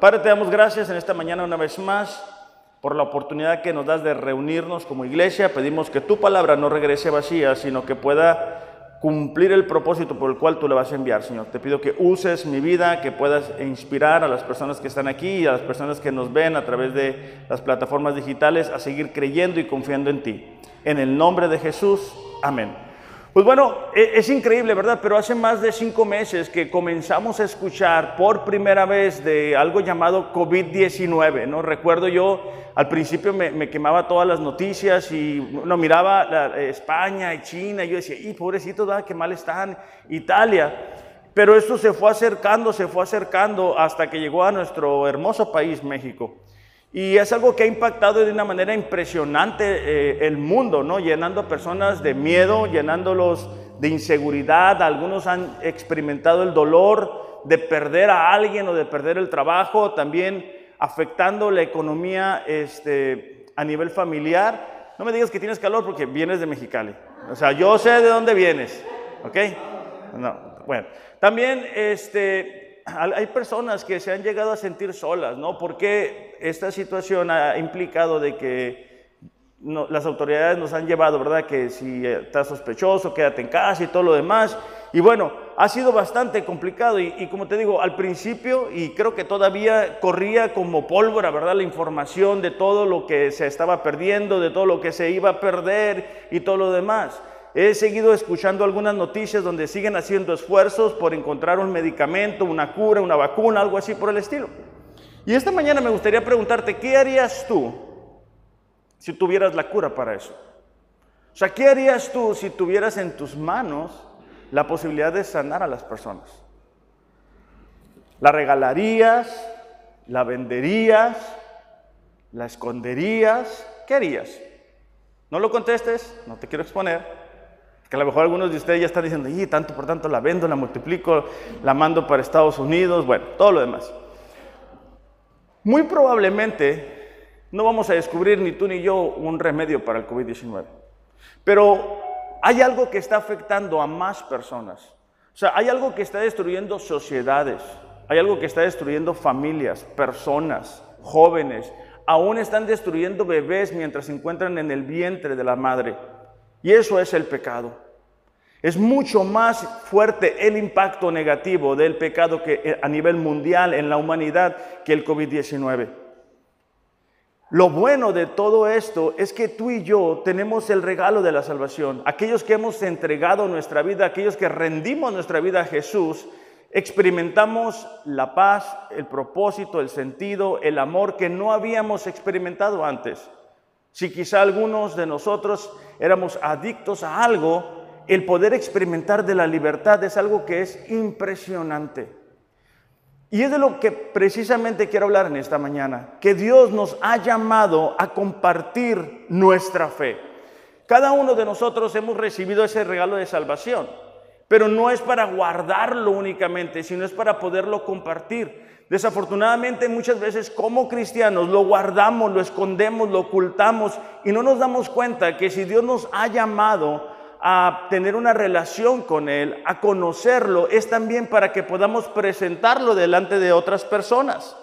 Padre, te damos gracias en esta mañana una vez más por la oportunidad que nos das de reunirnos como iglesia. Pedimos que tu palabra no regrese vacía, sino que pueda cumplir el propósito por el cual tú le vas a enviar, Señor. Te pido que uses mi vida, que puedas inspirar a las personas que están aquí y a las personas que nos ven a través de las plataformas digitales a seguir creyendo y confiando en ti. En el nombre de Jesús, amén. Pues bueno, e, es increíble, ¿verdad? Pero hace más de cinco meses que comenzamos a escuchar por primera vez de algo llamado COVID-19, ¿no? Recuerdo yo, al principio me, quemaba todas las noticias y no miraba España y China y yo decía, y pobrecito, ¿verdad? qué mal están, Italia. Pero esto se fue acercando, se fue acercando hasta que llegó a nuestro hermoso país, México. Y es algo que ha impactado de una manera impresionante eh, el mundo, ¿no? Llenando personas de miedo, llenándolos de inseguridad. Algunos han experimentado el dolor de perder a alguien o de perder el trabajo, también afectando la economía este, a nivel familiar. No me digas que tienes calor porque vienes de Mexicali. O sea, yo sé de dónde vienes, ¿ok? No, bueno. También, este, hay personas que se han llegado a sentir solas, ¿no? Porque esta situación ha implicado de que las autoridades nos han llevado, ¿verdad? Que si estás sospechoso, quédate en casa y todo lo demás. Y bueno, ha sido bastante complicado y, como te digo, al principio, y creo que todavía corría como pólvora, ¿verdad? La información de todo lo que se estaba perdiendo, de todo lo que se iba a perder y todo lo demás. He seguido escuchando algunas noticias donde siguen haciendo esfuerzos por encontrar un medicamento, una cura, una vacuna, algo así por el estilo. Y esta mañana me gustaría preguntarte, ¿qué harías tú si tuvieras la cura para eso? O sea, ¿qué harías tú si tuvieras en tus manos la posibilidad de sanar a las personas? ¿La regalarías? ¿La venderías? ¿La esconderías? ¿Qué harías? No lo contestes, no te quiero exponer. Que a lo mejor algunos de ustedes ya están diciendo, y tanto por tanto la vendo, la multiplico, la mando para Estados Unidos, bueno, todo lo demás. Muy probablemente no vamos a descubrir ni tú ni yo un remedio para el COVID-19, pero hay algo que está afectando a más personas. O sea, hay algo que está destruyendo sociedades, hay algo que está destruyendo familias, personas, jóvenes, aún están destruyendo bebés mientras se encuentran en el vientre de la madre. Y eso es el pecado. Es mucho más fuerte el impacto negativo del pecado que eh, a nivel mundial en la humanidad que el COVID-19. Lo bueno de todo esto es que tú y yo tenemos el regalo de la salvación. Aquellos que hemos entregado nuestra vida, aquellos que rendimos nuestra vida a Jesús, experimentamos la paz, el propósito, el sentido, el amor que no habíamos experimentado antes. Si quizá algunos de nosotros éramos adictos a algo, el poder experimentar de la libertad es algo que es impresionante. Y es de lo que precisamente quiero hablar en esta mañana, que Dios nos ha llamado a compartir nuestra fe. Cada uno de nosotros hemos recibido ese regalo de salvación, pero no es para guardarlo únicamente, sino es para poderlo compartir. Desafortunadamente muchas veces como cristianos lo guardamos, lo escondemos, lo ocultamos y no nos damos cuenta que si Dios nos ha llamado a tener una relación con Él, a conocerlo, es también para que podamos presentarlo delante de otras personas.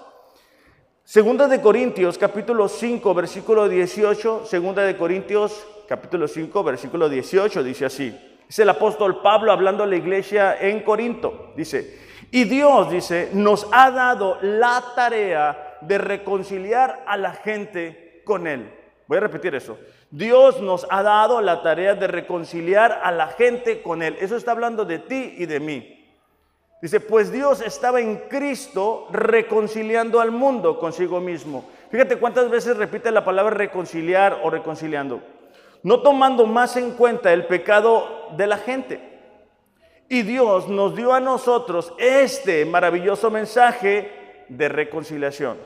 Segunda de Corintios capítulo 5 versículo 18, segunda de Corintios capítulo 5 versículo 18 dice así. Es el apóstol Pablo hablando a la iglesia en Corinto. Dice, y Dios, dice, nos ha dado la tarea de reconciliar a la gente con Él. Voy a repetir eso. Dios nos ha dado la tarea de reconciliar a la gente con Él. Eso está hablando de ti y de mí. Dice, pues Dios estaba en Cristo reconciliando al mundo consigo mismo. Fíjate cuántas veces repite la palabra reconciliar o reconciliando. No tomando más en cuenta el pecado de la gente. Y Dios nos dio a nosotros este maravilloso mensaje de reconciliación.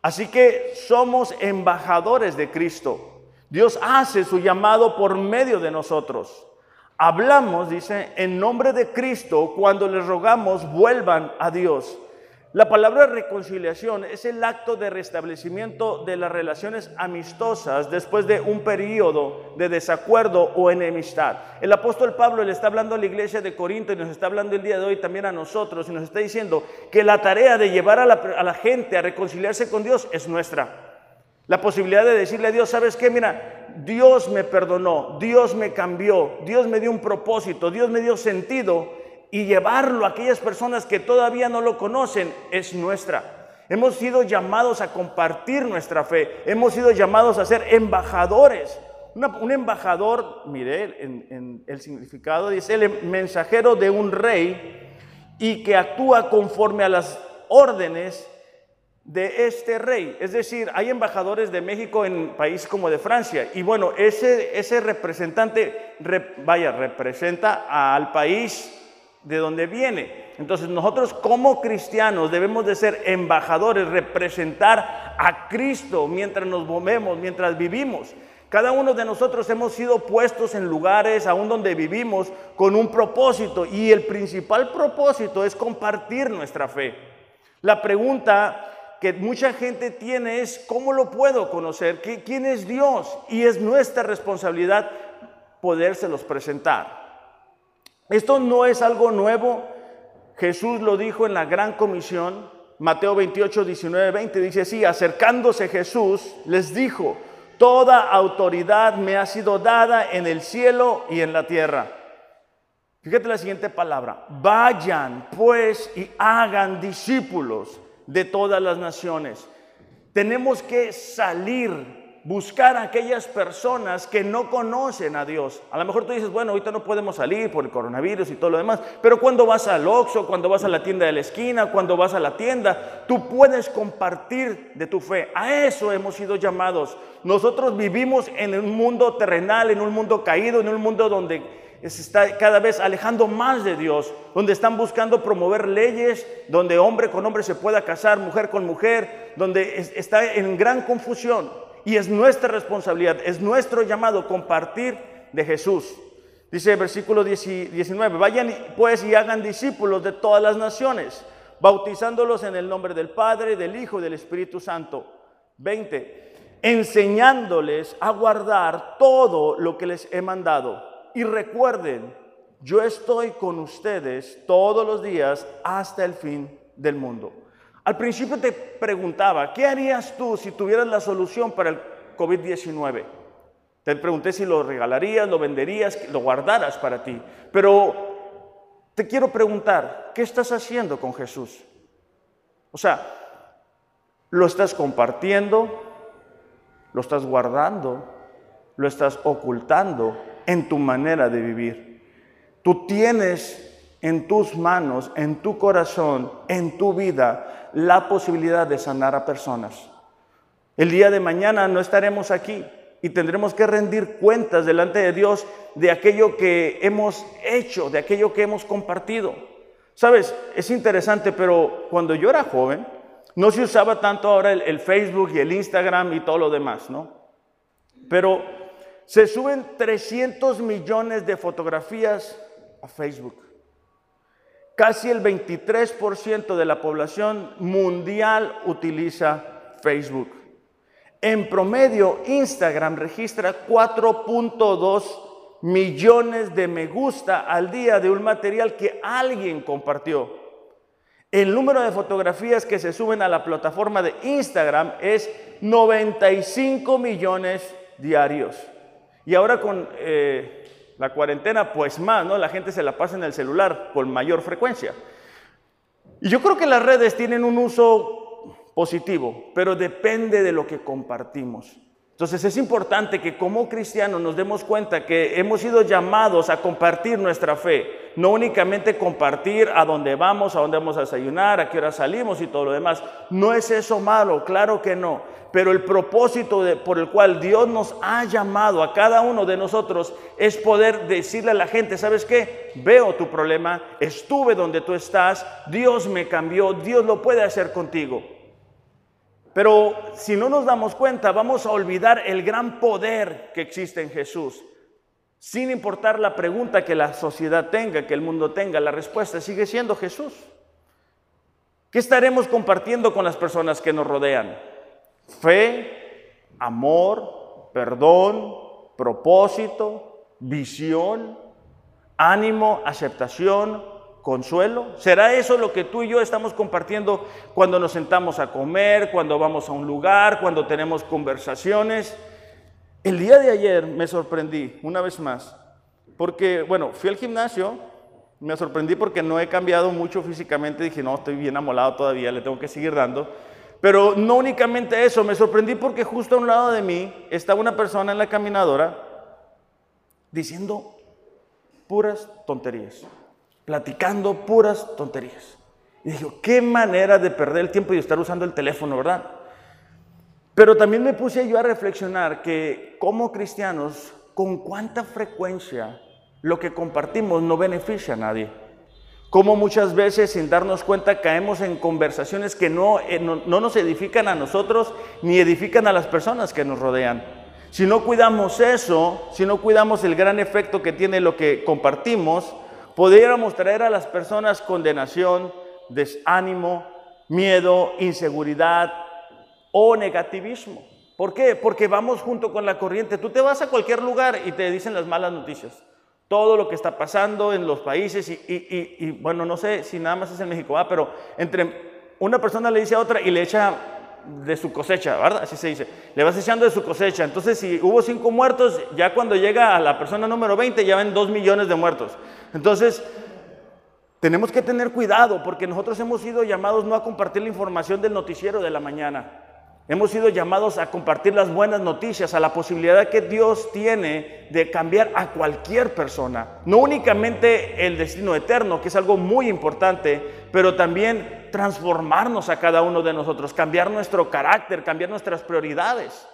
Así que somos embajadores de Cristo. Dios hace su llamado por medio de nosotros. Hablamos, dice, en nombre de Cristo cuando les rogamos vuelvan a Dios. La palabra reconciliación es el acto de restablecimiento de las relaciones amistosas después de un periodo de desacuerdo o enemistad. El apóstol Pablo le está hablando a la iglesia de Corinto y nos está hablando el día de hoy también a nosotros y nos está diciendo que la tarea de llevar a la, a la gente a reconciliarse con Dios es nuestra. La posibilidad de decirle a Dios, ¿sabes qué? Mira, Dios me perdonó, Dios me cambió, Dios me dio un propósito, Dios me dio sentido y llevarlo a aquellas personas que todavía no lo conocen es nuestra. Hemos sido llamados a compartir nuestra fe, hemos sido llamados a ser embajadores. un embajador, mire en, el significado, dice el mensajero de un rey y que actúa conforme a las órdenes de este rey. Es decir, hay embajadores de México en países como de Francia. Y bueno, ese, ese representante, vaya, representa al país de donde viene. Entonces nosotros como cristianos debemos de ser embajadores, representar a Cristo mientras nos movemos, mientras vivimos. Cada uno de nosotros hemos sido puestos en lugares aún donde vivimos con un propósito y el principal propósito es compartir nuestra fe. La pregunta que mucha gente tiene es, ¿cómo lo puedo conocer? ¿Quién es Dios? Y es nuestra responsabilidad podérselos presentar. Esto no es algo nuevo. Jesús lo dijo en la gran comisión, Mateo 28, 19, 20, dice así, acercándose Jesús, les dijo, toda autoridad me ha sido dada en el cielo y en la tierra. Fíjate la siguiente palabra, vayan pues y hagan discípulos de todas las naciones. Tenemos que salir buscar a aquellas personas que no conocen a Dios. A lo mejor tú dices, bueno, ahorita no podemos salir por el coronavirus y todo lo demás, pero cuando vas al Oxxo, cuando vas a la tienda de la esquina, cuando vas a la tienda, tú puedes compartir de tu fe. A eso hemos sido llamados. Nosotros vivimos en un mundo terrenal, en un mundo caído, en un mundo donde se está cada vez alejando más de Dios, donde están buscando promover leyes, donde hombre con hombre se pueda casar, mujer con mujer, donde está en gran confusión. Y es nuestra responsabilidad, es nuestro llamado compartir de Jesús. Dice el versículo 19, vayan pues y hagan discípulos de todas las naciones, bautizándolos en el nombre del Padre, del Hijo y del Espíritu Santo. 20, enseñándoles a guardar todo lo que les he mandado. Y recuerden, yo estoy con ustedes todos los días hasta el fin del mundo. Al principio te preguntaba, ¿qué harías tú si tuvieras la solución para el COVID-19? Te pregunté si lo regalarías, lo venderías, lo guardaras para ti. Pero te quiero preguntar, ¿qué estás haciendo con Jesús? O sea, ¿lo estás compartiendo? ¿Lo estás guardando? ¿Lo estás ocultando en tu manera de vivir? Tú tienes en tus manos, en tu corazón, en tu vida, la posibilidad de sanar a personas. El día de mañana no estaremos aquí y tendremos que rendir cuentas delante de Dios de aquello que hemos hecho, de aquello que hemos compartido. Sabes, es interesante, pero cuando yo era joven, no se usaba tanto ahora el, Facebook y el Instagram y todo lo demás, ¿no? Pero se suben 300 millones de fotografías a Facebook. Casi el 23% de la población mundial utiliza Facebook. En promedio, Instagram registra 4.2 millones de me gusta al día de un material que alguien compartió. El número de fotografías que se suben a la plataforma de Instagram es 95 millones diarios. Y ahora con eh, la cuarentena, pues más, ¿no? La gente se la pasa en el celular con mayor frecuencia. Y yo creo que las redes tienen un uso positivo, pero depende de lo que compartimos. Entonces es importante que como cristianos nos demos cuenta que hemos sido llamados a compartir nuestra fe, no únicamente compartir a dónde vamos, a dónde vamos a desayunar, a qué hora salimos y todo lo demás. No es eso malo, claro que no, pero el propósito por el cual Dios nos ha llamado a cada uno de nosotros es poder decirle a la gente, ¿sabes qué? Veo tu problema, estuve donde tú estás, Dios me cambió, Dios lo puede hacer contigo. Pero si no nos damos cuenta, vamos a olvidar el gran poder que existe en Jesús. Sin importar la pregunta que la sociedad tenga, que el mundo tenga, la respuesta sigue siendo Jesús. ¿Qué estaremos compartiendo con las personas que nos rodean? Fe, amor, perdón, propósito, visión, ánimo, aceptación, consuelo. ¿Será eso lo que tú y yo estamos compartiendo cuando nos sentamos a comer, cuando vamos a un lugar, cuando tenemos conversaciones? El día de ayer me sorprendí una vez más, porque, bueno, fui al gimnasio, me sorprendí porque no he cambiado mucho físicamente, dije, no, estoy bien amolado todavía, le tengo que seguir dando. Pero no únicamente eso, me sorprendí porque justo a un lado de mí estaba una persona en la caminadora diciendo puras tonterías, platicando puras tonterías. Y dije, qué manera de perder el tiempo y estar usando el teléfono, ¿verdad? Pero también me puse yo a reflexionar que como cristianos, con cuánta frecuencia lo que compartimos no beneficia a nadie. Como muchas veces sin darnos cuenta caemos en conversaciones que no, eh, no, no nos edifican a nosotros ni edifican a las personas que nos rodean. Si no cuidamos eso, si no cuidamos el gran efecto que tiene lo que compartimos, podríamos traer a las personas condenación, desánimo, miedo, inseguridad o negativismo. ¿Por qué? Porque vamos junto con la corriente. Tú te vas a cualquier lugar y te dicen las malas noticias. Todo lo que está pasando en los países y, bueno, no sé si nada más es en México, pero entre una persona le dice a otra y le echa de su cosecha, ¿verdad? Así se dice. Le vas echando de su cosecha. Entonces, si hubo cinco muertos, ya cuando llega a la persona número 20, ya ven dos millones de muertos. Entonces, tenemos que tener cuidado porque nosotros hemos sido llamados no a compartir la información del noticiero de la mañana. Hemos sido llamados a compartir las buenas noticias, a la posibilidad que Dios tiene de cambiar a cualquier persona. No únicamente el destino eterno, que es algo muy importante, pero también transformarnos a cada uno de nosotros, cambiar nuestro carácter, cambiar nuestras prioridades.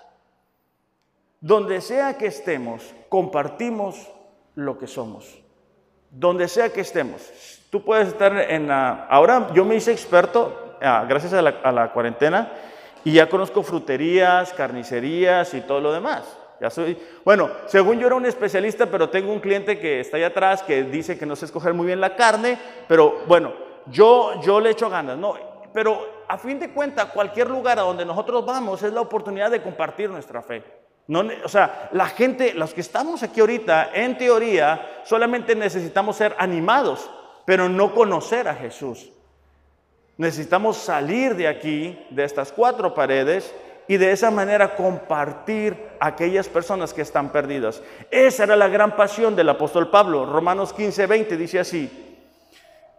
Donde sea que estemos, compartimos lo que somos. Donde sea que estemos. Tú puedes estar en la... Ahora yo me hice experto, ah, gracias a la cuarentena, y ya conozco fruterías, carnicerías y todo lo demás. Ya soy, bueno, según yo era un especialista, pero tengo un cliente que está allá atrás que dice que no sé escoger muy bien la carne, pero bueno, yo, yo le echo ganas, ¿no? Pero a fin de cuentas, cualquier lugar a donde nosotros vamos es la oportunidad de compartir nuestra fe. No, o sea, la gente, los que estamos aquí ahorita, en teoría, solamente necesitamos ser animados, pero no conocer a Jesús. Necesitamos salir de aquí, de estas cuatro paredes, y de esa manera compartir a aquellas personas que están perdidas. Esa era la gran pasión del apóstol Pablo. Romanos 15, 20 dice así.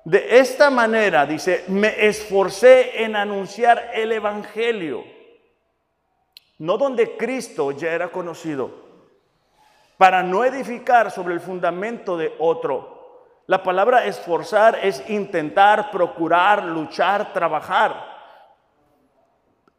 De esta manera, dice, me esforcé en anunciar el Evangelio, no donde Cristo ya era conocido, para no edificar sobre el fundamento de otro la palabra esforzar es intentar, procurar, luchar, trabajar.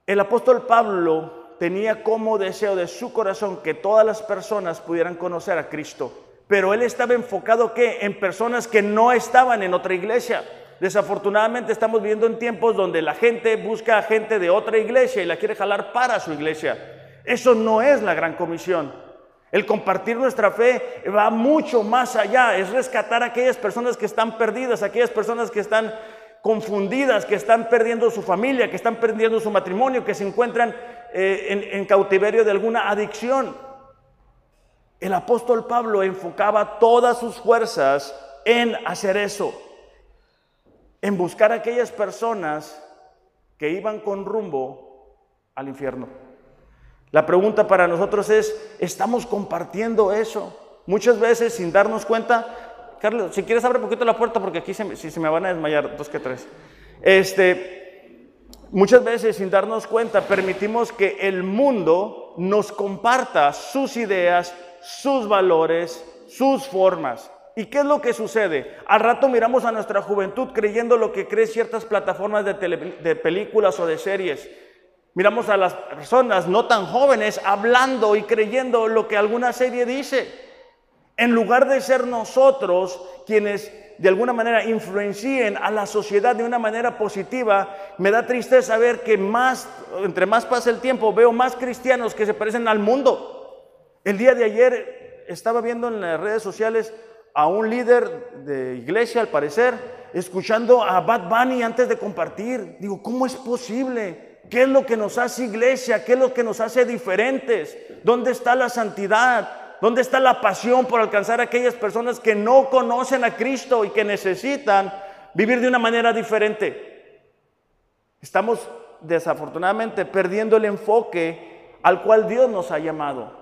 El apóstol Pablo tenía como deseo de su corazón que todas las personas pudieran conocer a Cristo, pero él estaba enfocado ¿qué? en personas que no estaban en otra iglesia. Desafortunadamente estamos viviendo en tiempos donde la gente busca a gente de otra iglesia y la quiere jalar para su iglesia. Eso no es la gran comisión. El compartir nuestra fe va mucho más allá, es rescatar a aquellas personas que están perdidas, aquellas personas que están confundidas, que están perdiendo su familia, que están perdiendo su matrimonio, que se encuentran eh, en cautiverio de alguna adicción. El apóstol Pablo enfocaba todas sus fuerzas en hacer eso, en buscar a aquellas personas que iban con rumbo al infierno. La pregunta para nosotros es, ¿estamos compartiendo eso? Muchas veces sin darnos cuenta, Carlos, si quieres abre un poquito la puerta porque aquí se, si se me van a desmayar, dos que tres. Este, muchas veces sin darnos cuenta permitimos que el mundo nos comparta sus ideas, sus valores, sus formas. ¿Y qué es lo que sucede? Al rato miramos a nuestra juventud creyendo lo que cree ciertas plataformas de, de películas o de series Miramos a las personas no tan jóvenes hablando y creyendo lo que alguna serie dice. En lugar de ser nosotros quienes de alguna manera influencien a la sociedad de una manera positiva, me da tristeza ver que más, entre más pasa el tiempo, veo más cristianos que se parecen al mundo. El día de ayer estaba viendo en las redes sociales a un líder de iglesia, al parecer, escuchando a Bad Bunny antes de compartir. Digo, ¿cómo es posible? ¿Qué es lo que nos hace iglesia? ¿Qué es lo que nos hace diferentes? ¿Dónde está la santidad? ¿Dónde está la pasión por alcanzar a aquellas personas que no conocen a Cristo y que necesitan vivir de una manera diferente? Estamos desafortunadamente perdiendo el enfoque al cual Dios nos ha llamado.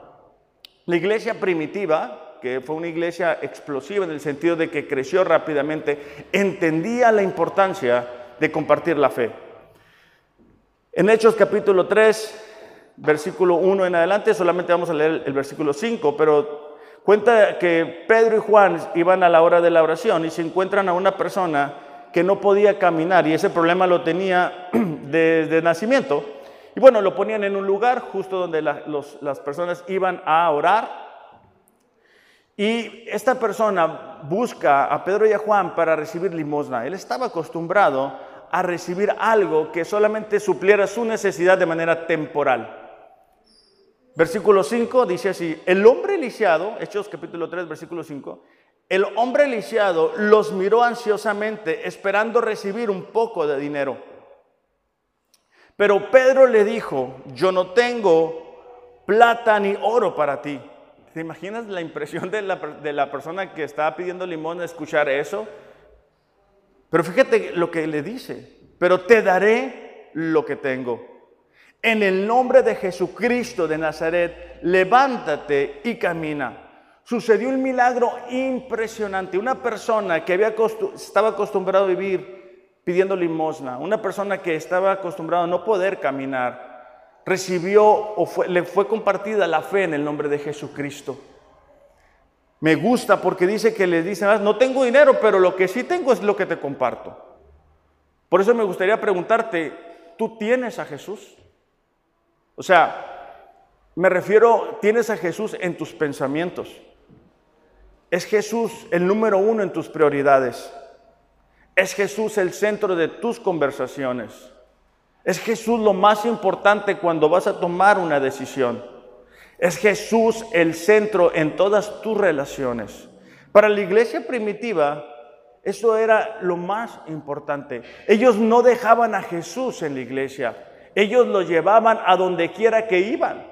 La iglesia primitiva, que fue una iglesia explosiva en el sentido de que creció rápidamente, entendía la importancia de compartir la fe. En Hechos capítulo 3, versículo 1 en adelante, solamente vamos a leer el versículo 5, pero cuenta que Pedro y Juan iban a la hora de la oración y se encuentran a una persona que no podía caminar y ese problema lo tenía desde nacimiento. Y bueno, lo ponían en un lugar justo donde las personas iban a orar. Y esta persona busca a Pedro y a Juan para recibir limosna. Él estaba acostumbrado a recibir algo que solamente supliera su necesidad de manera temporal. Versículo 5 dice así, el hombre lisiado, Hechos capítulo 3, versículo 5, el hombre lisiado los miró ansiosamente esperando recibir un poco de dinero. Pero Pedro le dijo, yo no tengo plata ni oro para ti. ¿Te imaginas la impresión de la, persona que estaba pidiendo limón escuchar eso? Pero fíjate lo que le dice, pero te daré lo que tengo. En el nombre de Jesucristo de Nazaret, levántate y camina sucedió un milagro impresionante. Una persona que había estaba acostumbrado a vivir pidiendo limosna, una persona que estaba acostumbrado a no poder caminar, recibió o le fue compartida la fe en el nombre de Jesucristo. Me gusta porque dice que le dicen, ah, no tengo dinero, pero lo que sí tengo es lo que te comparto. Por eso me gustaría preguntarte, ¿tú tienes a Jesús? O sea, me refiero, tienes a Jesús en tus pensamientos. Es Jesús el número uno en tus prioridades. Es Jesús el centro de tus conversaciones. Es Jesús lo más importante cuando vas a tomar una decisión. Es Jesús el centro en todas tus relaciones. Para la iglesia primitiva, eso era lo más importante. Ellos no dejaban a Jesús en la iglesia. Ellos lo llevaban a donde quiera que iban.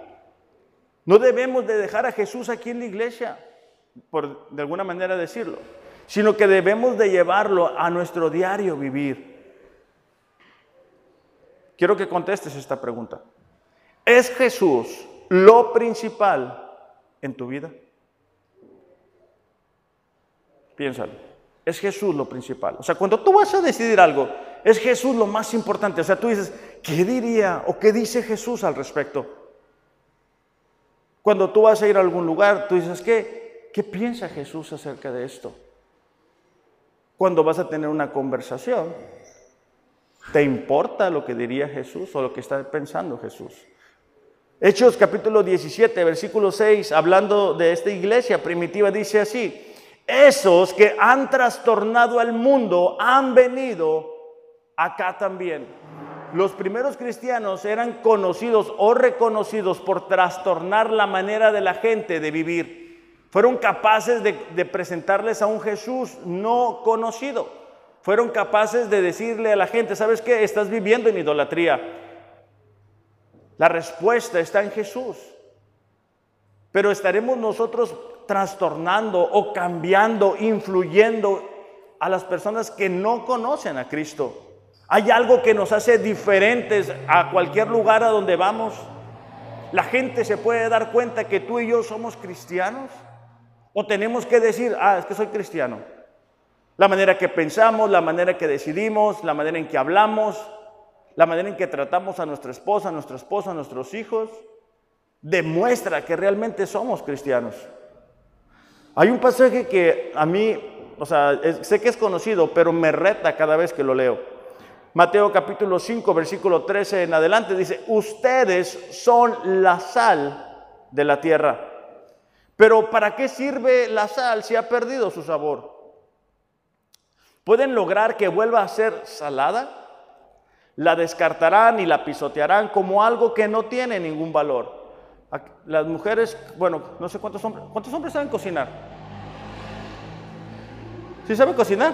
No debemos de dejar a Jesús aquí en la iglesia por de alguna manera decirlo, sino que debemos de llevarlo a nuestro diario vivir. Quiero que contestes esta pregunta. ¿Es Jesús lo principal en tu vida? Piénsalo. Es Jesús lo principal. O sea, cuando tú vas a decidir algo, es Jesús lo más importante. O sea, tú dices, ¿qué diría o qué dice Jesús al respecto? Cuando tú vas a ir a algún lugar, tú dices, ¿qué? ¿Qué piensa Jesús acerca de esto? Cuando vas a tener una conversación, ¿te importa lo que diría Jesús o lo que está pensando Jesús? Hechos capítulo 17, versículo 6, hablando de esta iglesia primitiva, dice así, esos que han trastornado al mundo han venido acá también. Los primeros cristianos eran conocidos o reconocidos por trastornar la manera de la gente de vivir. Fueron capaces de, presentarles a un Jesús no conocido. Fueron capaces de decirle a la gente, ¿sabes qué? Estás viviendo en idolatría. La respuesta está en Jesús. Pero estaremos nosotros trastornando o cambiando, influyendo a las personas que no conocen a Cristo. Hay algo que nos hace diferentes a cualquier lugar a donde vamos. La gente se puede dar cuenta que tú y yo somos cristianos. O tenemos que decir, ah, es que soy cristiano. La manera que pensamos, la manera que decidimos, la manera en que hablamos, la manera en que tratamos a nuestra esposa, a nuestro esposo, a nuestros hijos, demuestra que realmente somos cristianos. Hay un pasaje que a mí, o sea, sé que es conocido, pero me reta cada vez que lo leo. Mateo capítulo 5, versículo 13 en adelante dice, ustedes son la sal de la tierra. Pero ¿para qué sirve la sal si ha perdido su sabor? ¿Pueden lograr que vuelva a ser salada? La descartarán y la pisotearán como algo que no tiene ningún valor. Las mujeres, bueno, no sé cuántos hombres, ¿cuántos hombres saben cocinar? ¿Sí saben cocinar?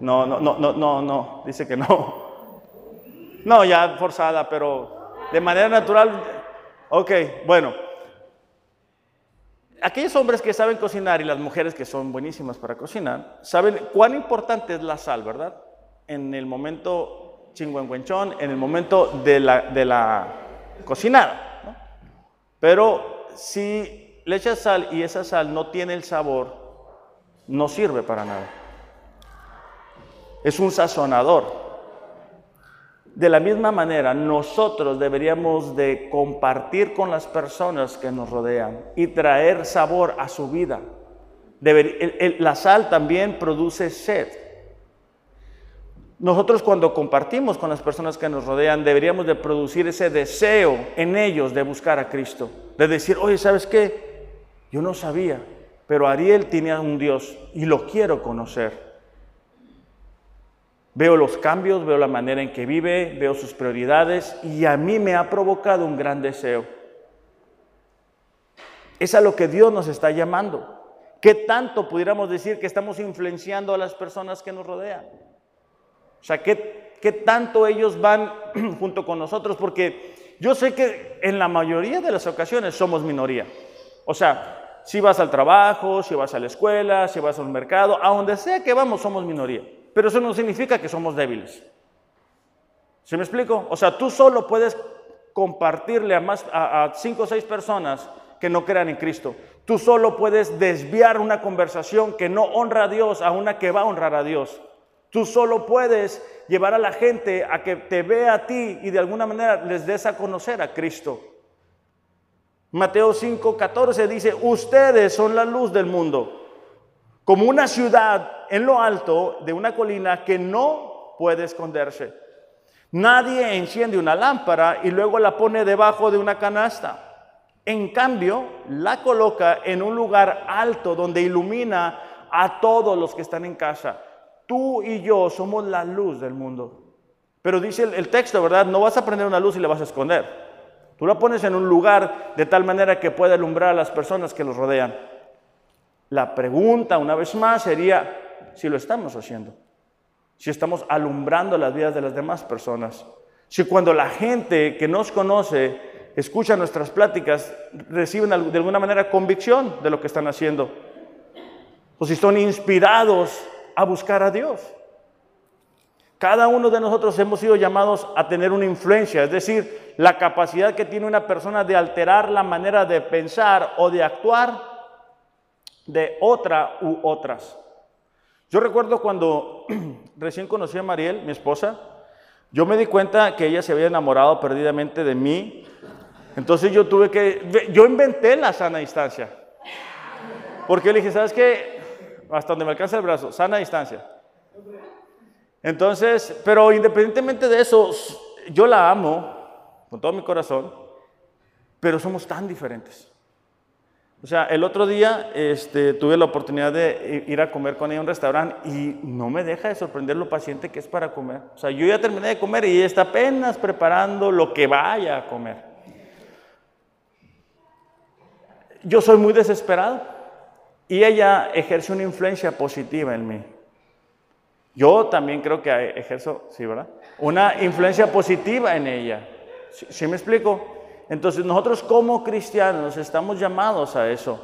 No, no, no, no, no, no, dice que no. No, ya forzada, pero de manera natural. Ok, bueno. Aquellos hombres que saben cocinar y las mujeres que son buenísimas para cocinar, saben cuán importante es la sal, ¿verdad? En el momento chingüengüenchón, en el momento de la, de la cocinada. Pero si le echas sal y esa sal no tiene el sabor, no sirve para nada. Es un sazonador. De la misma manera, nosotros deberíamos de compartir con las personas que nos rodean y traer sabor a su vida. la sal también produce sed. Nosotros cuando compartimos con las personas que nos rodean deberíamos de producir ese deseo en ellos de buscar a Cristo. De decir, oye, ¿sabes qué? Yo no sabía, pero Ariel tiene un Dios y lo quiero conocer. Veo los cambios, veo la manera en que vive, veo sus prioridades y a mí me ha provocado un gran deseo. Es a lo que Dios nos está llamando. ¿Qué tanto pudiéramos decir que estamos influenciando a las personas que nos rodean? O sea, ¿qué, qué tanto ellos van junto con nosotros? Porque yo sé que en la mayoría de las ocasiones somos minoría. O sea, si vas al trabajo, si vas a la escuela, si vas al mercado, a donde sea que vamos somos minoría. Pero eso no significa que somos débiles. ¿Se me explico? O sea, tú solo puedes compartirle a, más, a, cinco o seis personas que no crean en Cristo. Tú solo puedes desviar una conversación que no honra a Dios a una que va a honrar a Dios. Tú solo puedes llevar a la gente a que te vea a ti y de alguna manera les des a conocer a Cristo. Mateo 5, 14 dice, ustedes son la luz del mundo, como una ciudad en lo alto de una colina que no puede esconderse. Nadie enciende una lámpara y luego la pone debajo de una canasta. En cambio, la coloca en un lugar alto donde ilumina a todos los que están en casa. Tú y yo somos la luz del mundo. Pero dice el, el texto, ¿verdad? No vas a prender una luz y la vas a esconder. Tú la pones en un lugar de tal manera que pueda alumbrar a las personas que los rodean. La pregunta, una vez más, sería si lo estamos haciendo. Si estamos alumbrando las vidas de las demás personas. Si cuando la gente que nos conoce escucha nuestras pláticas, reciben de alguna manera convicción de lo que están haciendo. O si son inspirados a buscar a Dios. Cada uno de nosotros hemos sido llamados a tener una influencia, es decir, la capacidad que tiene una persona de alterar la manera de pensar o de actuar de otra u otras. Yo recuerdo cuando recién conocí a Mariel, mi esposa, yo me di cuenta que ella se había enamorado perdidamente de mí. Entonces yo tuve que, yo inventé la sana distancia. Porque le dije, ¿sabes qué? Hasta donde me alcanza el brazo, sana distancia. Entonces, pero independientemente de eso, yo la amo con todo mi corazón, pero somos tan diferentes. O sea, el otro día este, tuve la oportunidad de ir a comer con ella a un restaurante y no me deja de sorprender lo paciente que es para comer. O sea, yo ya terminé de comer y ella está apenas preparando lo que vaya a comer. Yo soy muy desesperado y ella ejerce una influencia positiva en mí. Yo también creo que ejerzo, sí, ¿verdad? Una influencia positiva en ella. ¿Sí, me explico? Entonces nosotros como cristianos estamos llamados a eso.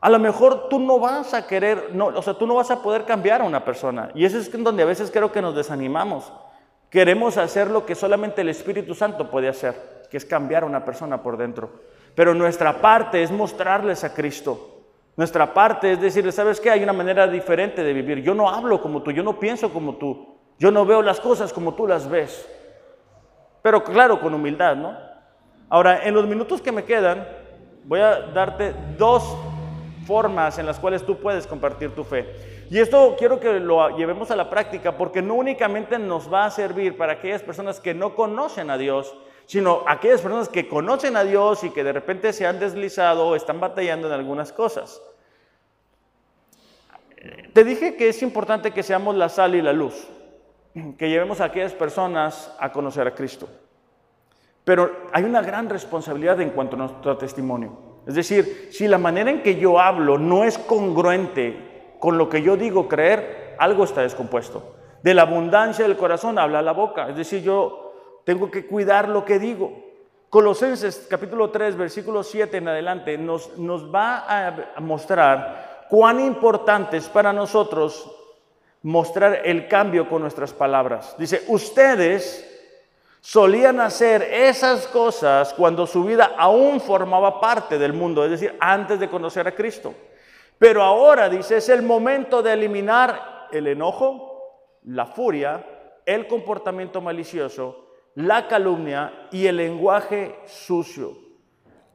A lo mejor tú no vas a querer, no, o sea, tú no vas a poder cambiar a una persona. Y eso es donde a veces creo que nos desanimamos. Queremos hacer lo que solamente el Espíritu Santo puede hacer, que es cambiar a una persona por dentro. Pero nuestra parte es mostrarles a Cristo. Nuestra parte es decirle, ¿sabes qué? Hay una manera diferente de vivir. Yo no hablo como tú, yo no pienso como tú, yo no veo las cosas como tú las ves. Pero claro, con humildad, ¿no? Ahora, en los minutos que me quedan, voy a darte dos formas en las cuales tú puedes compartir tu fe. Y esto quiero que lo llevemos a la práctica porque no únicamente nos va a servir para aquellas personas que no conocen a Dios, sino aquellas personas que conocen a Dios y que de repente se han deslizado o están batallando en algunas cosas. Te dije que es importante que seamos la sal y la luz, que llevemos a aquellas personas a conocer a Cristo. Pero hay una gran responsabilidad en cuanto a nuestro testimonio. Es decir, si la manera en que yo hablo no es congruente con lo que yo digo creer, algo está descompuesto. De la abundancia del corazón habla la boca. Es decir, yo tengo que cuidar lo que digo. Colosenses capítulo 3, versículo 7 en adelante nos, nos va a mostrar cuán importante es para nosotros mostrar el cambio con nuestras palabras. Dice, ustedes solían hacer esas cosas cuando su vida aún formaba parte del mundo, es decir, antes de conocer a Cristo. Pero ahora, dice, es el momento de eliminar el enojo, la furia, el comportamiento malicioso, la calumnia y el lenguaje sucio.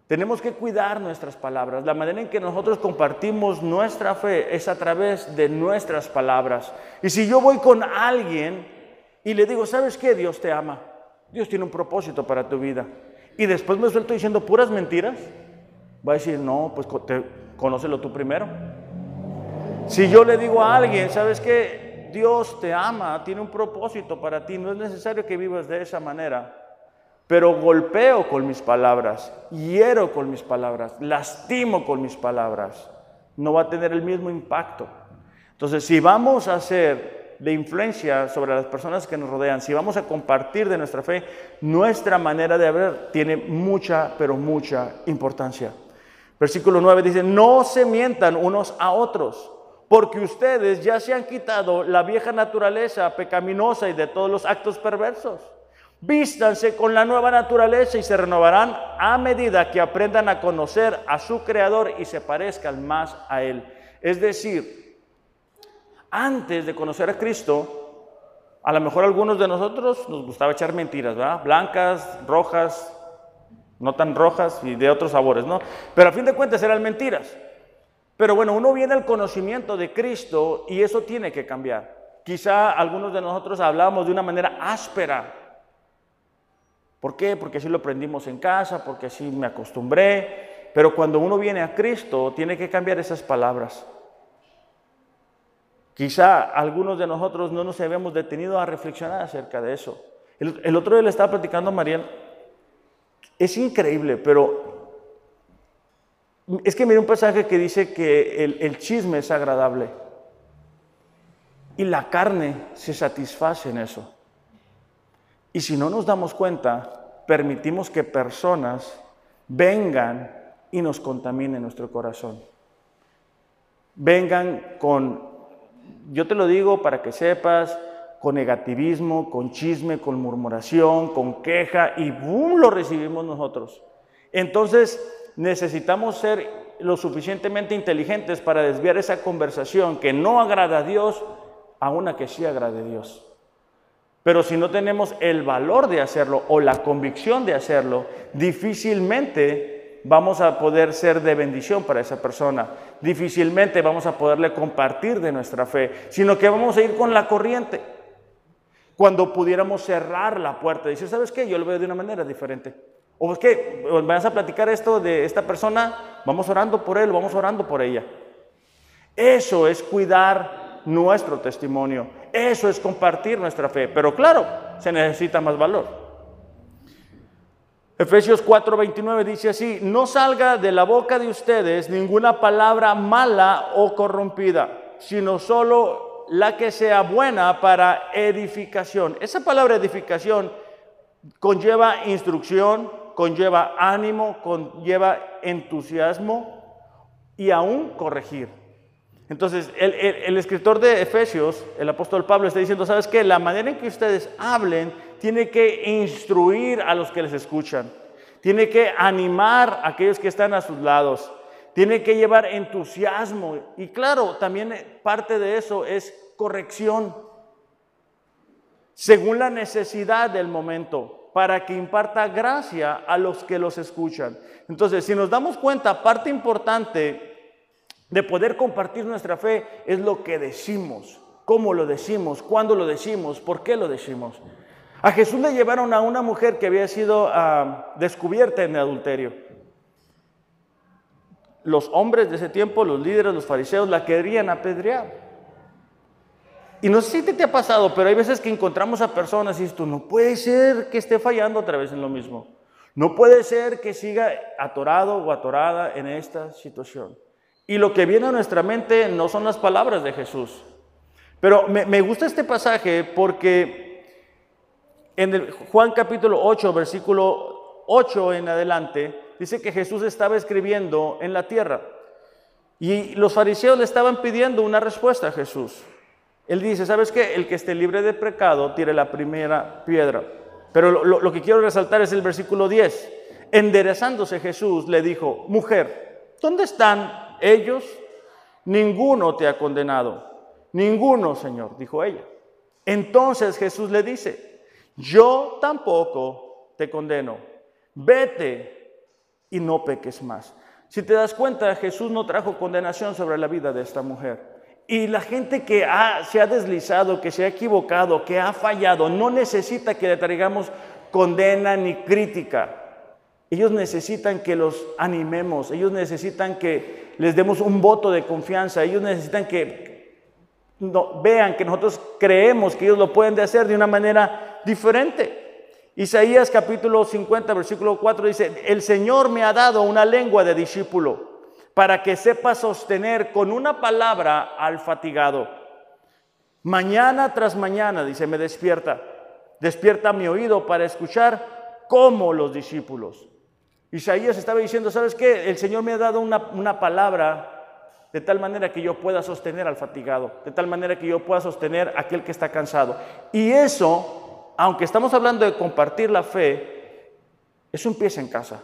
Tenemos que cuidar nuestras palabras. La manera en que nosotros compartimos nuestra fe es a través de nuestras palabras. Y si yo voy con alguien y le digo, ¿sabes qué? Dios te ama. Dios tiene un propósito para tu vida. Y después me suelto diciendo puras mentiras. Va a decir, no, pues te, conócelo tú primero. Si yo le digo a alguien, ¿sabes qué? Dios te ama, tiene un propósito para ti. No es necesario que vivas de esa manera. Pero golpeo con mis palabras, hiero con mis palabras, lastimo con mis palabras. No va a tener el mismo impacto. Entonces, si vamos a hacer de influencia sobre las personas que nos rodean, si vamos a compartir de nuestra fe, nuestra manera de ver tiene mucha, pero mucha importancia. Versículo 9 dice, no se mientan unos a otros, porque ustedes ya se han quitado la vieja naturaleza pecaminosa y de todos los actos perversos Vístanse con la nueva naturaleza y se renovarán a medida que aprendan a conocer a su Creador y se parezcan más a Él. Es decir, antes de conocer a Cristo, a lo mejor algunos de nosotros nos gustaba echar mentiras, ¿verdad? Blancas, rojas, no tan rojas y de otros sabores, ¿no? Pero a fin de cuentas eran mentiras. Pero bueno, uno viene al conocimiento de Cristo y eso tiene que cambiar. Quizá algunos de nosotros hablamos de una manera áspera ¿Por qué? Porque así lo aprendimos en casa, porque así me acostumbré. Pero cuando uno viene a Cristo, tiene que cambiar esas palabras. Quizá algunos de nosotros no nos habíamos detenido a reflexionar acerca de eso. El, otro día le estaba platicando a Mariel. Es increíble, pero es que mire un pasaje que dice que el, el chisme es agradable y la carne se satisface en eso. Y si no nos damos cuenta, permitimos que personas vengan y nos contaminen nuestro corazón. Vengan con, yo te lo digo para que sepas, con negativismo, con chisme, con murmuración, con queja, y ¡boom! lo recibimos nosotros. Entonces necesitamos ser lo suficientemente inteligentes para desviar esa conversación que no agrada a Dios a una que sí agrade a Dios. Pero si no tenemos el valor de hacerlo o la convicción de hacerlo, difícilmente vamos a poder ser de bendición para esa persona. Difícilmente vamos a poderle compartir de nuestra fe, sino que vamos a ir con la corriente. Cuando pudiéramos cerrar la puerta y decir, ¿sabes qué? Yo lo veo de una manera diferente. O es que vas a platicar esto de esta persona, vamos orando por él, vamos orando por ella. Eso es cuidar nuestro testimonio. Eso es compartir nuestra fe. Pero claro, se necesita más valor. Efesios 4:29 dice así, no salga de la boca de ustedes ninguna palabra mala o corrompida, sino solo la que sea buena para edificación. Esa palabra edificación conlleva instrucción, conlleva ánimo, conlleva entusiasmo y aún corregir. Entonces, el, escritor de Efesios, el apóstol Pablo, está diciendo, ¿sabes qué? La manera en que ustedes hablen tiene que instruir a los que les escuchan, tiene que animar a aquellos que están a sus lados, tiene que llevar entusiasmo. Y claro, también parte de eso es corrección, según la necesidad del momento, para que imparta gracia a los que los escuchan. Entonces, si nos damos cuenta, parte importante de poder compartir nuestra fe es lo que decimos, cómo lo decimos, cuándo lo decimos, por qué lo decimos. A Jesús le llevaron a una mujer que había sido ah, descubierta en adulterio. Los hombres de ese tiempo, los líderes, los fariseos, la querían apedrear. Y no sé si te, ha pasado, pero hay veces que encontramos a personas y esto no puede ser que esté fallando otra vez en lo mismo. No puede ser que siga atorado o atorada en esta situación. Y lo que viene a nuestra mente no son las palabras de Jesús. Pero me, me gusta este pasaje porque en el Juan capítulo 8, versículo 8 en adelante, dice que Jesús estaba escribiendo en la tierra. Y los fariseos le estaban pidiendo una respuesta a Jesús. Él dice, ¿sabes qué? El que esté libre de pecado tire la primera piedra. Pero lo, que quiero resaltar es el versículo 10. Enderezándose Jesús le dijo, mujer, ¿dónde están ellos? Ninguno te ha condenado. Ninguno, Señor, dijo ella. Entonces Jesús le dice, yo tampoco te condeno. Vete y no peques más. Si te das cuenta, Jesús no trajo condenación sobre la vida de esta mujer. Y la gente que se ha deslizado, que se ha equivocado, que ha fallado, no necesita que le traigamos condena ni crítica. Ellos necesitan que los animemos, ellos necesitan que les demos un voto de confianza, ellos necesitan que vean que nosotros creemos que ellos lo pueden hacer de una manera diferente. Isaías capítulo 50, versículo 4 dice, el Señor me ha dado una lengua de discípulo para que sepa sostener con una palabra al fatigado. Mañana tras mañana, dice, me despierta, despierta mi oído para escuchar como los discípulos. Isaías estaba diciendo, ¿sabes qué? El Señor me ha dado una, una palabra de tal manera que yo pueda sostener al fatigado, de tal manera que yo pueda sostener a aquel que está cansado. Y eso, aunque estamos hablando de compartir la fe, eso empieza en casa.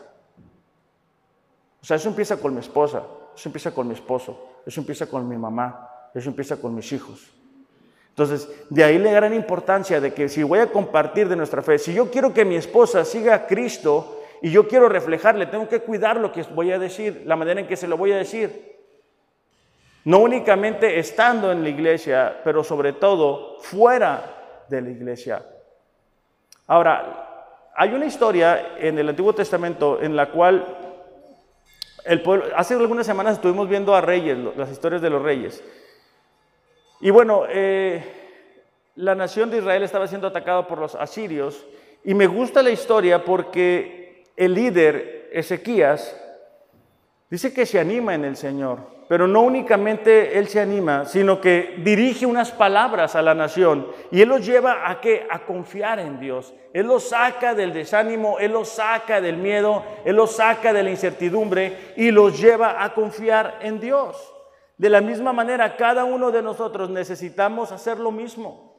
O sea, eso empieza con mi esposa, eso empieza con mi esposo, eso empieza con mi mamá, eso empieza con mis hijos. Entonces, de ahí la gran importancia de que si voy a compartir de nuestra fe, si yo quiero que mi esposa siga a Cristo y yo quiero reflejarle, tengo que cuidar lo que voy a decir, la manera en que se lo voy a decir. No únicamente estando en la iglesia, pero sobre todo fuera de la iglesia. Ahora, hay una historia en el Antiguo Testamento en la cual hace algunas semanas estuvimos viendo a reyes, las historias de los reyes. Y bueno, eh, la nación de Israel estaba siendo atacada por los asirios. Y me gusta la historia porque el líder, Ezequías, dice que se anima en el Señor. Pero no únicamente él se anima, sino que dirige unas palabras a la nación y él los lleva a qué? A confiar en Dios. Él los saca del desánimo, él los saca del miedo, él los saca de la incertidumbre y los lleva a confiar en Dios. De la misma manera, cada uno de nosotros necesitamos hacer lo mismo.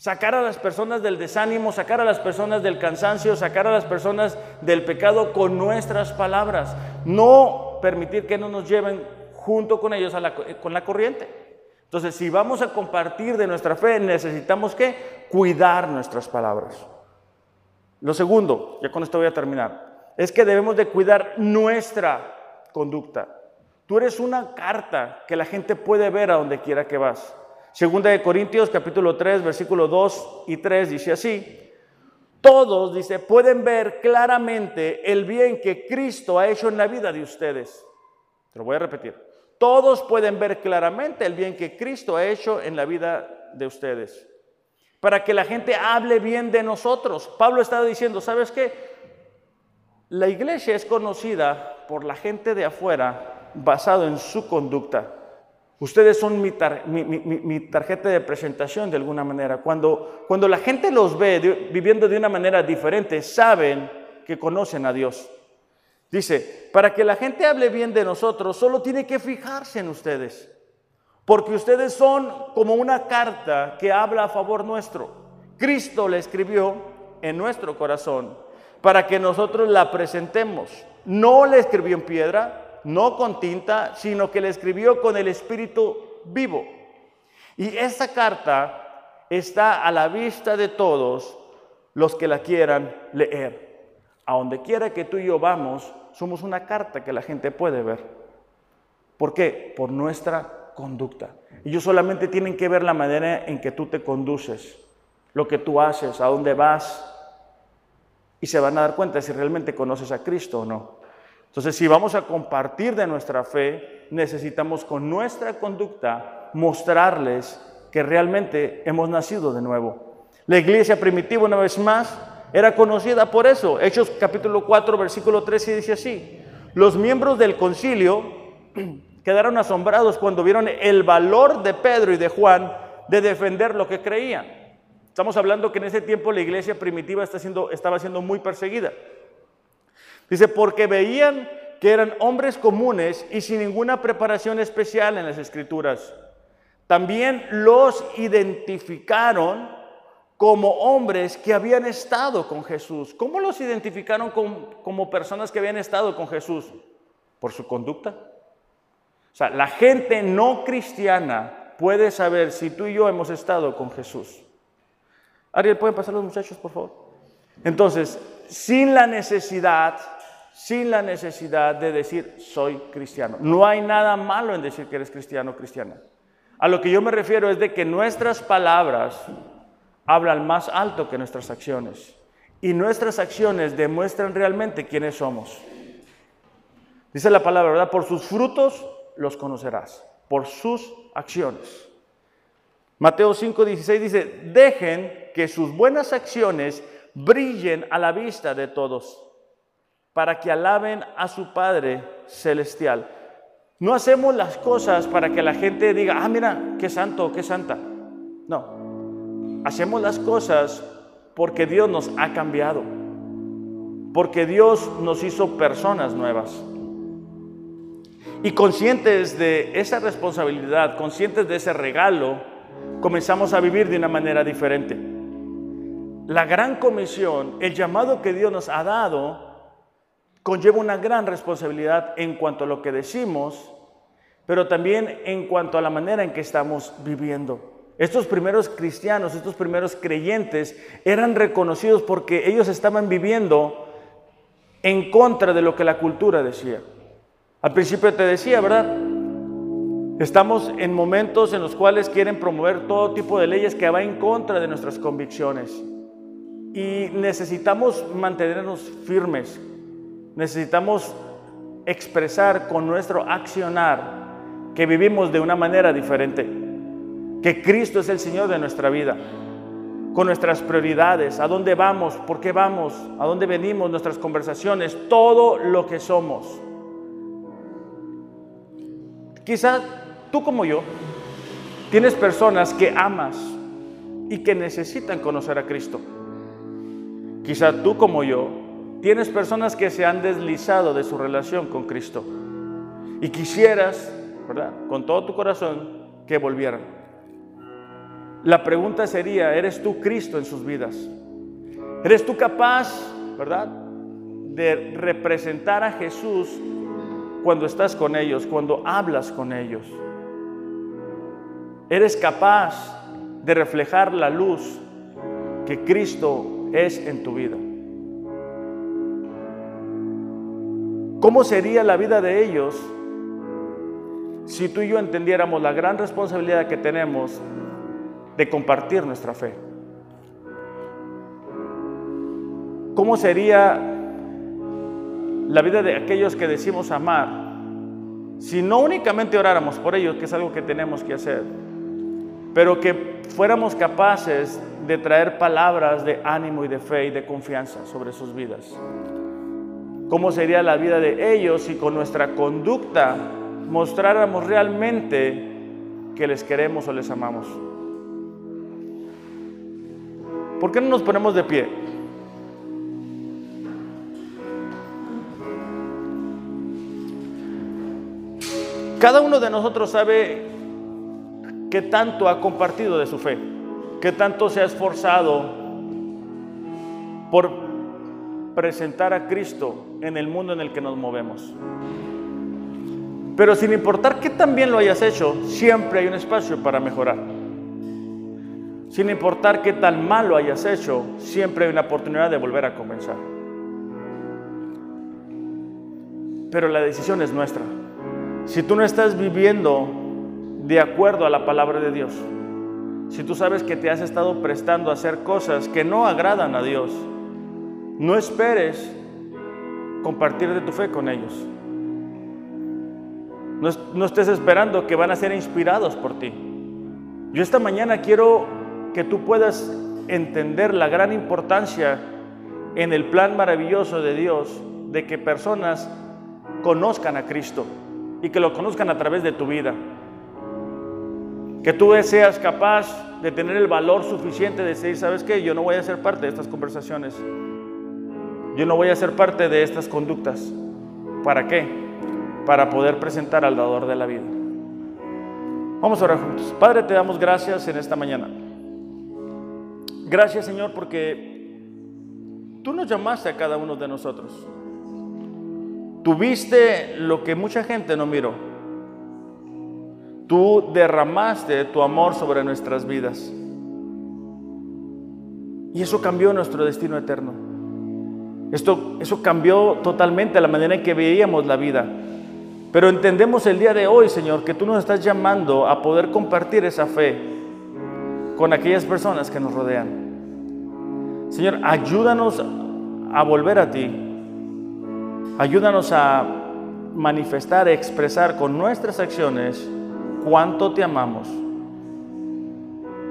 Sacar a las personas del desánimo, sacar a las personas del cansancio, sacar a las personas del pecado con nuestras palabras. No permitir que no nos lleven junto con ellos con la corriente. Entonces, si vamos a compartir de nuestra fe, necesitamos que cuidar nuestras palabras. Lo segundo, ya con esto voy a terminar, es que debemos de cuidar nuestra conducta. Tú eres una carta que la gente puede ver a donde quiera que vas. Segunda de Corintios capítulo 3, versículo 2 y 3 dice así: Todos, dice, pueden ver claramente el bien que Cristo ha hecho en la vida de ustedes. Te lo voy a repetir. Todos pueden ver claramente el bien que Cristo ha hecho en la vida de ustedes. Para que la gente hable bien de nosotros. Pablo estaba diciendo, ¿sabes qué? La iglesia es conocida por la gente de afuera basado en su conducta. Ustedes son mi, tarjeta de presentación de alguna manera. Cuando, cuando la gente los ve viviendo de una manera diferente, saben que conocen a Dios. Dice, para que la gente hable bien de nosotros, solo tiene que fijarse en ustedes, porque ustedes son como una carta que habla a favor nuestro. Cristo la escribió en nuestro corazón para que nosotros la presentemos. No la escribió en piedra, no con tinta, sino que la escribió con el Espíritu vivo. Y esa carta está a la vista de todos los que la quieran leer. A donde quiera que tú y yo vamos, somos una carta que la gente puede ver. ¿Por qué? Por nuestra conducta. Ellos solamente tienen que ver la manera en que tú te conduces, lo que tú haces, a dónde vas, y se van a dar cuenta si realmente conoces a Cristo o no. Entonces, si vamos a compartir de nuestra fe, necesitamos con nuestra conducta mostrarles que realmente hemos nacido de nuevo. La iglesia primitiva, una vez más, era conocida por eso. Hechos capítulo 4, versículo 13 dice así. Los miembros del concilio quedaron asombrados cuando vieron el valor de Pedro y de Juan de defender lo que creían. Estamos hablando que en ese tiempo la iglesia primitiva estaba siendo muy perseguida. Dice, porque veían que eran hombres comunes y sin ninguna preparación especial en las escrituras. También los identificaron como hombres que habían estado con Jesús. ¿Cómo los identificaron como, personas que habían estado con Jesús? Por su conducta. O sea, la gente no cristiana puede saber si tú y yo hemos estado con Jesús. Ariel, ¿pueden pasar los muchachos, por favor? Entonces, sin la necesidad, sin la necesidad de decir soy cristiano. No hay nada malo en decir que eres cristiano o cristiana. A lo que yo me refiero es de que nuestras palabras hablan más alto que nuestras acciones. Y nuestras acciones demuestran realmente quiénes somos. Dice la palabra, ¿verdad? Por sus frutos los conocerás, por sus acciones. Mateo 5:16 dice, dejen que sus buenas acciones brillen a la vista de todos, para que alaben a su Padre Celestial. No hacemos las cosas para que la gente diga, ah, mira, qué santo, qué santa. No, hacemos las cosas porque Dios nos ha cambiado, porque Dios nos hizo personas nuevas. Y conscientes de esa responsabilidad, conscientes de ese regalo, comenzamos a vivir de una manera diferente. La gran comisión, el llamado que Dios nos ha dado, conlleva una gran responsabilidad en cuanto a lo que decimos, pero también en cuanto a la manera en que estamos viviendo. Estos primeros cristianos, estos primeros creyentes eran reconocidos porque ellos estaban viviendo en contra de lo que la cultura decía. Al principio te decía, ¿verdad? Estamos en momentos en los cuales quieren promover todo tipo de leyes que va en contra de nuestras convicciones. Y necesitamos mantenernos firmes, necesitamos expresar con nuestro accionar que vivimos de una manera diferente, que Cristo es el Señor de nuestra vida, con nuestras prioridades, a dónde vamos, por qué vamos, a dónde venimos, nuestras conversaciones, todo lo que somos. Quizás tú como yo tienes personas que amas y que necesitan conocer a Cristo. Quizá tú como yo tienes personas que se han deslizado de su relación con Cristo y quisieras, ¿verdad? Con todo tu corazón que volvieran. La pregunta sería, ¿eres tú Cristo en sus vidas? ¿Eres tú capaz, ¿verdad? De representar a Jesús cuando estás con ellos, cuando hablas con ellos. Eres capaz de reflejar la luz que Cristo es en tu vida. ¿Cómo sería la vida de ellos si tú y yo entendiéramos la gran responsabilidad que tenemos de compartir nuestra fe? ¿Cómo sería la vida de aquellos que decimos amar si no únicamente oráramos por ellos, que es algo que tenemos que hacer, pero que fuéramos capaces de traer palabras de ánimo y de fe y de confianza sobre sus vidas. ¿Cómo sería la vida de ellos si con nuestra conducta mostráramos realmente que les queremos o les amamos? ¿Por qué no nos ponemos de pie? Cada uno de nosotros sabe qué tanto ha compartido de su fe qué tanto se ha esforzado por presentar a Cristo en el mundo en el que nos movemos. Pero sin importar qué tan bien lo hayas hecho, siempre hay un espacio para mejorar. Sin importar qué tan mal lo hayas hecho, siempre hay una oportunidad de volver a comenzar. Pero la decisión es nuestra. Si tú no estás viviendo de acuerdo a la palabra de Dios, si tú sabes que te has estado prestando a hacer cosas que no agradan a Dios, no esperes compartir de tu fe con ellos. No, estés esperando que van a ser inspirados por ti. Yo esta mañana quiero que tú puedas entender la gran importancia en el plan maravilloso de Dios de que personas conozcan a Cristo y que lo conozcan a través de tu vida. Que tú seas capaz de tener el valor suficiente de decir, ¿sabes qué? Yo no voy a ser parte de estas conversaciones. Yo no voy a ser parte de estas conductas. ¿Para qué? Para poder presentar al dador de la vida. Vamos a orar juntos. Padre, te damos gracias en esta mañana. Gracias Señor porque tú nos llamaste a cada uno de nosotros. Tuviste lo que mucha gente no miró. Tú derramaste tu amor sobre nuestras vidas. Y eso cambió nuestro destino eterno. Esto, eso cambió totalmente la manera en que veíamos la vida. Pero entendemos el día de hoy, Señor, que tú nos estás llamando a poder compartir esa fe con aquellas personas que nos rodean. Señor, ayúdanos a volver a ti. Ayúdanos a manifestar, expresar con nuestras acciones cuánto te amamos.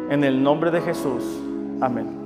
En el nombre de Jesús. Amén.